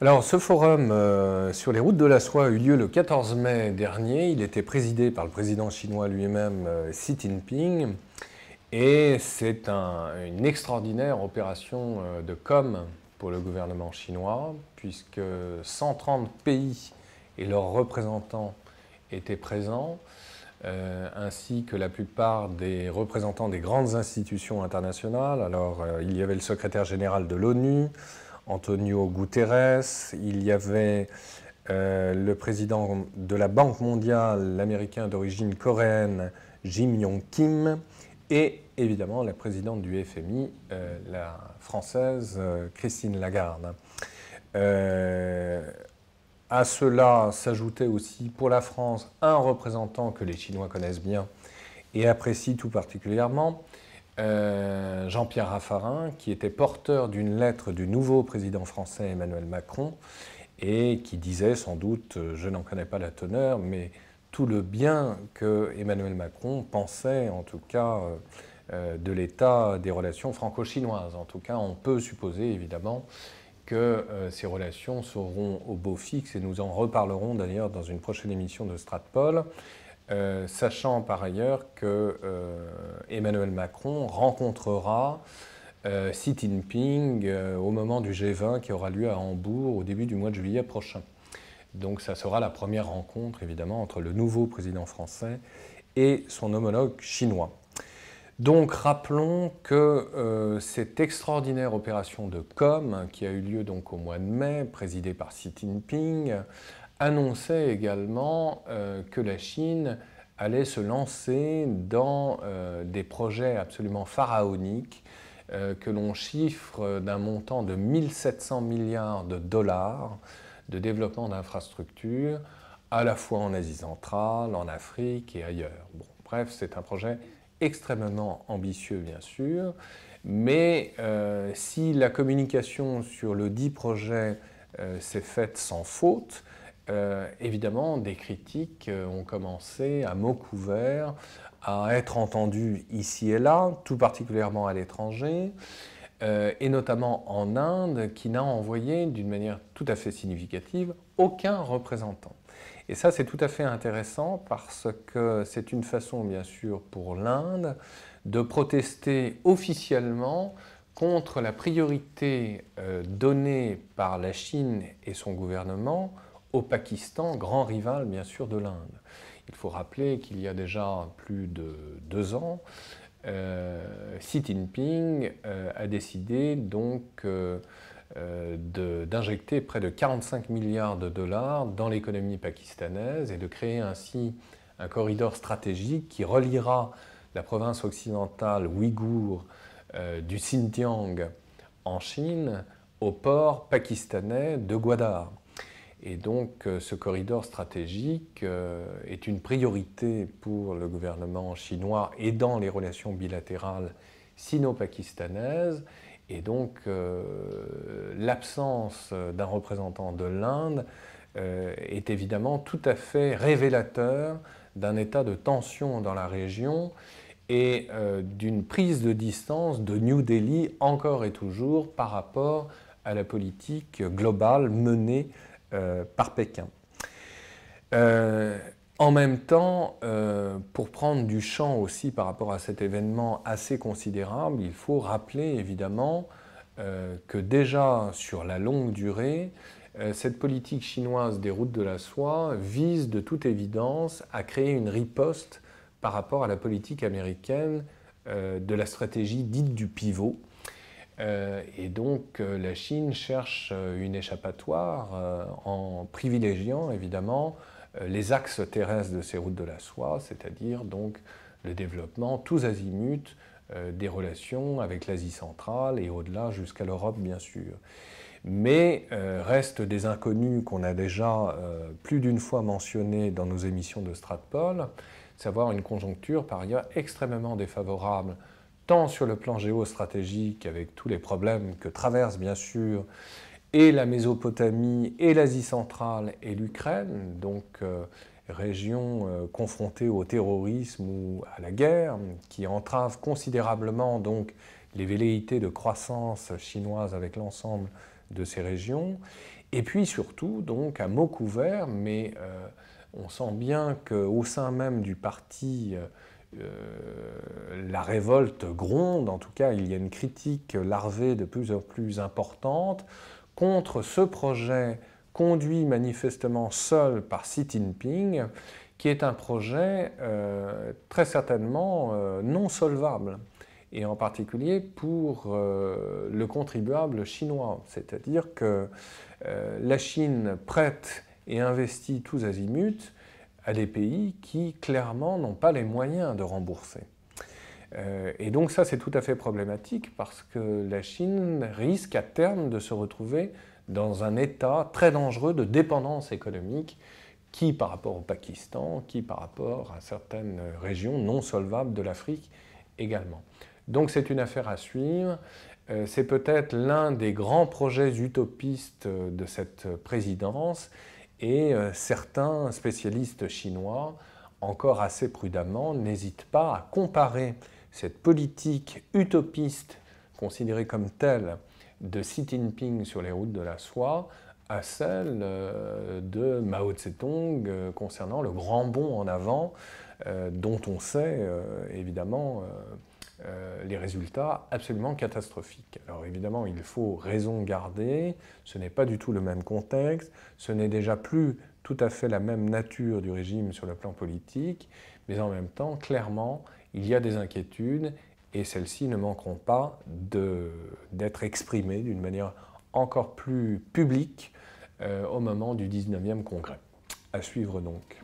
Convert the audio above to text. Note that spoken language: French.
Alors, ce forum euh, sur les routes de la soie a eu lieu le 14 mai dernier. Il était présidé par le président chinois lui-même, euh, Xi Jinping. Et c'est une extraordinaire opération euh, de com pour le gouvernement chinois, puisque 130 pays et leurs représentants étaient présents, ainsi que la plupart des représentants des grandes institutions internationales. Alors, il y avait le secrétaire général de l'ONU, Antonio Guterres, il y avait euh, le président de la Banque mondiale, l'américain d'origine coréenne, Jim Yong Kim, et évidemment la présidente du FMI, euh, la française euh, Christine Lagarde. à cela s'ajoutait aussi pour la France un représentant que les Chinois connaissent bien et apprécient tout particulièrement, euh, Jean-Pierre Raffarin, qui était porteur d'une lettre du nouveau président français Emmanuel Macron, et qui disait sans doute, euh, je n'en connais pas la teneur, mais tout le bien que Emmanuel Macron pensait, en tout cas, euh, de l'état des relations franco-chinoises. En tout cas, on peut supposer évidemment que ces relations seront au beau fixe, et nous en reparlerons d'ailleurs dans une prochaine émission de Stratpol. Euh, sachant par ailleurs que euh, Emmanuel Macron rencontrera euh, Xi Jinping au moment du G20 qui aura lieu à Hambourg au début du mois de juillet prochain. Donc ça sera la première rencontre évidemment entre le nouveau président français et son homologue chinois. Donc rappelons que cette extraordinaire opération de com qui a eu lieu donc au mois de mai, présidée par Xi Jinping, annonçait également euh, que la Chine allait se lancer dans euh, des projets absolument pharaoniques euh, que l'on chiffre d'un montant de 1700 milliards de dollars de développement d'infrastructures, à la fois en Asie centrale, en Afrique et ailleurs. Bon, bref, c'est un projet extrêmement ambitieux, bien sûr, mais si la communication sur le dit projet s'est faite sans faute, euh, évidemment, des critiques euh, ont commencé à mots couverts à être entendues ici et là, tout particulièrement à l'étranger, euh, et notamment en Inde, qui n'a envoyé d'une manière tout à fait significative aucun représentant. Et ça, c'est tout à fait intéressant parce que c'est une façon, bien sûr, pour l'Inde de protester officiellement contre la priorité donnée par la Chine et son gouvernement au Pakistan, grand rival bien sûr de l'Inde. Il faut rappeler qu'il y a déjà plus de deux ans, euh, Xi Jinping euh, a décidé donc euh, d'injecter près de 45 milliards de dollars dans l'économie pakistanaise et de créer ainsi un corridor stratégique qui reliera la province occidentale ouïghour du Xinjiang en Chine au port pakistanais de Gwadar. Et donc euh, ce corridor stratégique euh, est une priorité pour le gouvernement chinois et dans les relations bilatérales sino-pakistanaises. Et donc euh, l'absence d'un représentant de l'Inde est évidemment tout à fait révélateur d'un état de tension dans la région et d'une prise de distance de New Delhi encore et toujours par rapport à la politique globale menée euh, par Pékin. Euh, en même temps, euh, pour prendre du champ aussi par rapport à cet événement assez considérable, il faut rappeler évidemment que déjà sur la longue durée, cette politique chinoise des routes de la soie vise de toute évidence à créer une riposte par rapport à la politique américaine de la stratégie dite du pivot, euh, et donc euh, la Chine cherche euh, une échappatoire en privilégiant évidemment les axes terrestres de ces routes de la soie, c'est-à-dire donc le développement tous azimuts des relations avec l'Asie centrale et au-delà jusqu'à l'Europe bien sûr. Mais restent des inconnus qu'on a déjà plus d'une fois mentionnés dans nos émissions de Stratpol, savoir une conjoncture par ailleurs extrêmement défavorable tant sur le plan géostratégique, avec tous les problèmes que traversent bien sûr et la Mésopotamie, et l'Asie centrale, et l'Ukraine, donc euh, régions euh, confrontées au terrorisme ou à la guerre, qui entravent considérablement donc les velléités de croissance chinoise avec l'ensemble de ces régions, Et puis surtout, donc, à mot couvert, mais on sent bien qu'au sein même du parti, la révolte gronde, en tout cas il y a une critique larvée de plus en plus importante contre ce projet conduit manifestement seul par Xi Jinping, qui est un projet euh, très certainement euh, non solvable, et en particulier pour euh, le contribuable chinois. C'est-à-dire que la Chine prête et investit tous azimuts à des pays qui clairement n'ont pas les moyens de rembourser. et donc ça c'est tout à fait problématique parce que la Chine risque à terme de se retrouver dans un état très dangereux de dépendance économique qui par rapport au Pakistan, qui par rapport à certaines régions non solvables de l'Afrique également. Donc c'est une affaire à suivre. Euh, c'est peut-être l'un des grands projets utopistes de cette présidence et euh, certains spécialistes chinois, encore assez prudemment, n'hésitent pas à comparer cette politique utopiste considérée comme telle de Xi Jinping sur les routes de la soie à celle euh, de Mao Tse-tung euh, concernant le grand bond en avant dont on sait évidemment les résultats absolument catastrophiques. Alors évidemment, il faut raison garder, ce n'est pas du tout le même contexte, ce n'est déjà plus tout à fait la même nature du régime sur le plan politique, mais en même temps, clairement, il y a des inquiétudes et celles-ci ne manqueront pas d'être exprimées d'une manière encore plus publique euh, au moment du 19e congrès. À suivre donc.